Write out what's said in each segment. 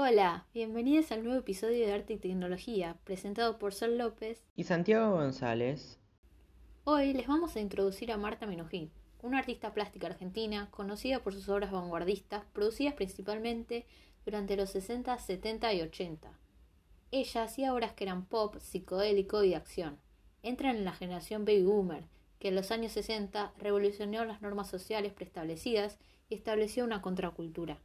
Hola, bienvenidos al nuevo episodio de Arte y Tecnología, presentado por Sol López y Santiago González. Hoy les vamos a introducir a Marta Minujín, una artista plástica argentina conocida por sus obras vanguardistas, producidas principalmente durante los 60, 70 y 80. Ella hacía obras que eran pop, psicodélico y de acción. Entra en la generación baby boomer, que en los años 60 revolucionó las normas sociales preestablecidas y estableció una contracultura.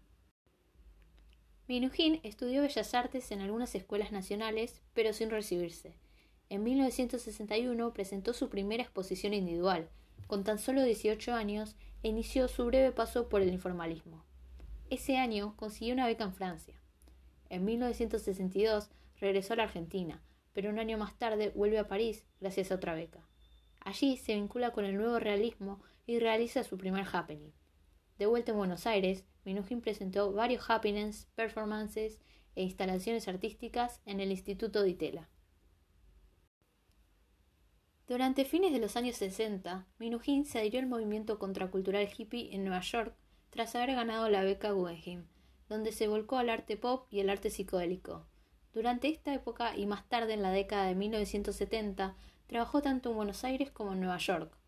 Minujín estudió Bellas Artes en algunas escuelas nacionales, pero sin recibirse. En 1961 presentó su primera exposición individual, con tan solo 18 años, e inició su breve paso por el informalismo. Ese año consiguió una beca en Francia. En 1962 regresó a la Argentina, pero un año más tarde vuelve a París gracias a otra beca. Allí se vincula con el nuevo realismo y realiza su primer happening. De vuelta en Buenos Aires, Minujín presentó varios happenings, performances e instalaciones artísticas en el Instituto de Itela. Durante fines de los años 60, Minujín se adhirió al movimiento contracultural hippie en Nueva York tras haber ganado la beca Guggenheim, donde se volcó al arte pop y el arte psicodélico. Durante esta época y más tarde en la década de 1970, trabajó tanto en Buenos Aires como en Nueva York.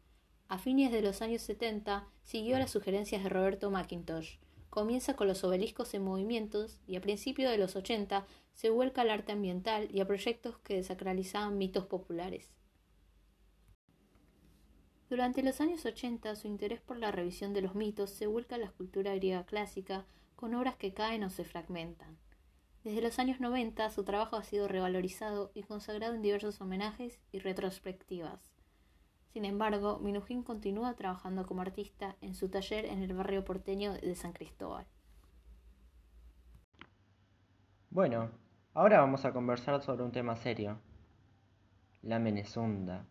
A fines de los años 70 siguió las sugerencias de Roberto McIntosh, comienza con los obeliscos en movimientos y a principios de los 80 se vuelca al arte ambiental y a proyectos que desacralizaban mitos populares. Durante los años 80 su interés por la revisión de los mitos se vuelca a la escultura griega clásica con obras que caen o se fragmentan. Desde los años 90 su trabajo ha sido revalorizado y consagrado en diversos homenajes y retrospectivas. Sin embargo, Minujín continúa trabajando como artista en su taller en el barrio porteño de San Cristóbal. Bueno, ahora vamos a conversar sobre un tema serio. La Menezunda.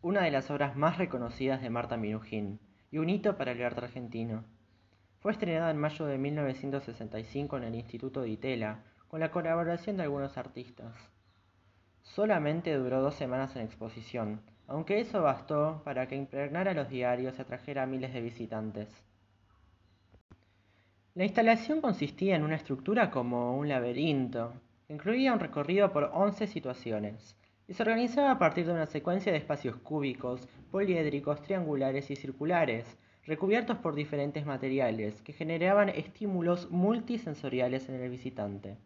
Una de las obras más reconocidas de Marta Minujín y un hito para el arte argentino. Fue estrenada en mayo de 1965 en el Instituto de Itela, con la colaboración de algunos artistas. Solamente duró dos semanas en exposición, aunque eso bastó para que impregnara los diarios y atrajera miles de visitantes. La instalación consistía en una estructura como un laberinto, que incluía un recorrido por 11 situaciones, y se organizaba a partir de una secuencia de espacios cúbicos, poliédricos, triangulares y circulares, recubiertos por diferentes materiales que generaban estímulos multisensoriales en el visitante.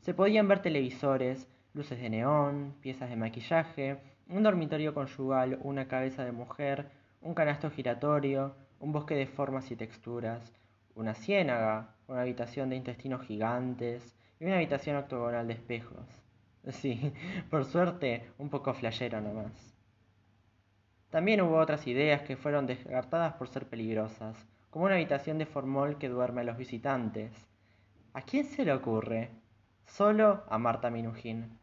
Se podían ver televisores, luces de neón, piezas de maquillaje, un dormitorio conyugal, una cabeza de mujer, un canasto giratorio, un bosque de formas y texturas, una ciénaga, una habitación de intestinos gigantes y una habitación octogonal de espejos. Sí, por suerte, un poco flayero nomás. También hubo otras ideas que fueron descartadas por ser peligrosas, como una habitación de formol que duerme a los visitantes. ¿A quién se le ocurre? Solo a Marta Minujín.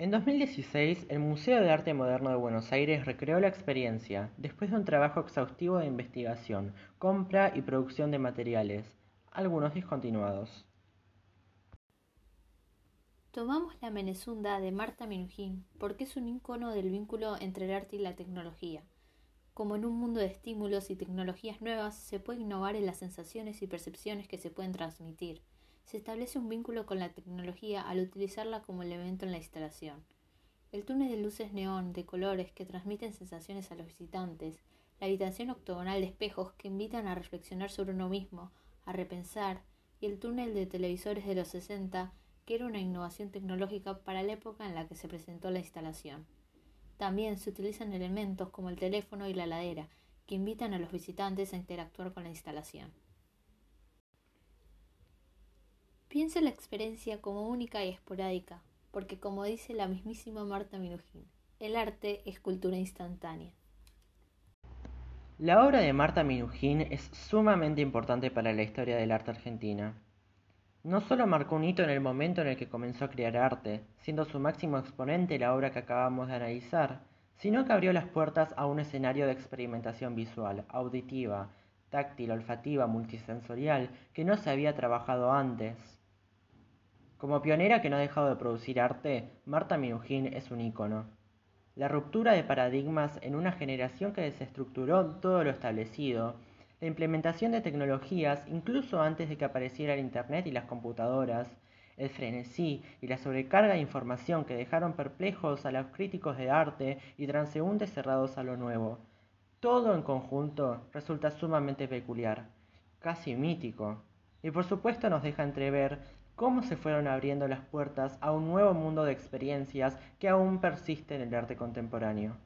En 2016, el Museo de Arte Moderno de Buenos Aires recreó la experiencia, después de un trabajo exhaustivo de investigación, compra y producción de materiales, algunos discontinuados. Tomamos la Menezunda de Marta Minujín porque es un icono del vínculo entre el arte y la tecnología. Como en un mundo de estímulos y tecnologías nuevas, se puede innovar en las sensaciones y percepciones que se pueden transmitir se establece un vínculo con la tecnología al utilizarla como elemento en la instalación. El túnel de luces neón de colores que transmiten sensaciones a los visitantes, la habitación octogonal de espejos que invitan a reflexionar sobre uno mismo, a repensar, y el túnel de televisores de los 60, que era una innovación tecnológica para la época en la que se presentó la instalación. También se utilizan elementos como el teléfono y la ladera, que invitan a los visitantes a interactuar con la instalación. Piensa la experiencia como única y esporádica, porque como dice la mismísima Marta Minujín, el arte es cultura instantánea. La obra de Marta Minujín es sumamente importante para la historia del arte argentina. No solo marcó un hito en el momento en el que comenzó a crear arte, siendo su máximo exponente la obra que acabamos de analizar, sino que abrió las puertas a un escenario de experimentación visual, auditiva, táctil, olfativa, multisensorial, que no se había trabajado antes. Como pionera que no ha dejado de producir arte, Marta Minujín es un ícono. La ruptura de paradigmas en una generación que desestructuró todo lo establecido, la implementación de tecnologías incluso antes de que apareciera el Internet y las computadoras, el frenesí y la sobrecarga de información que dejaron perplejos a los críticos de arte y transeúntes cerrados a lo nuevo. Todo en conjunto resulta sumamente peculiar, casi mítico, y por supuesto nos deja entrever cómo se fueron abriendo las puertas a un nuevo mundo de experiencias que aún persiste en el arte contemporáneo.